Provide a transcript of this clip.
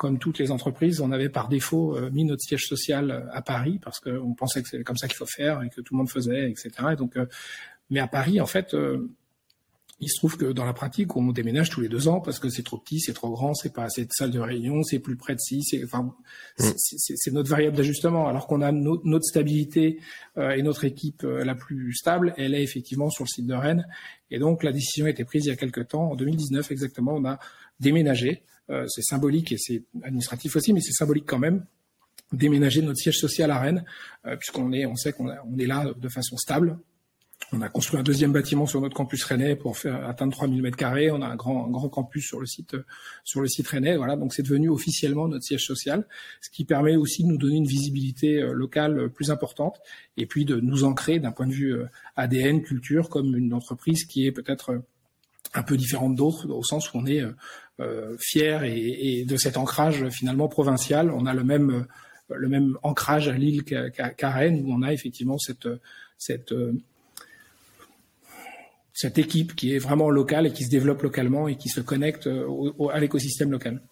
comme toutes les entreprises, on avait par défaut mis notre siège social à Paris parce qu'on pensait que c'est comme ça qu'il faut faire et que tout le monde faisait, etc. Et donc, mais à Paris, en fait, il se trouve que dans la pratique, on déménage tous les deux ans parce que c'est trop petit, c'est trop grand, c'est pas assez de salle de réunion, c'est plus près de ci, c'est enfin, mm. c'est notre variable d'ajustement. Alors qu'on a notre stabilité euh, et notre équipe euh, la plus stable, elle est effectivement sur le site de Rennes. Et donc la décision a été prise il y a quelques temps, en 2019 exactement, on a déménagé. Euh, c'est symbolique et c'est administratif aussi, mais c'est symbolique quand même déménager notre siège social à Rennes, puisqu'on est, on sait qu'on on est là de façon stable, on a construit un deuxième bâtiment sur notre campus rennais pour faire atteindre 3000 mètres carrés. On a un grand, grand campus sur le site, sur le site rennais. Voilà, donc c'est devenu officiellement notre siège social, ce qui permet aussi de nous donner une visibilité euh, locale plus importante et puis de nous ancrer d'un point de vue euh, ADN, culture, comme une entreprise qui est peut-être euh, un peu différente d'autres, au sens où on est euh, fier et, de cet ancrage finalement provincial. On a le même, le même ancrage à Lille qu'à Rennes, où on a effectivement cette, cette cette équipe qui est vraiment locale et qui se développe localement et qui se connecte euh, à l'écosystème local.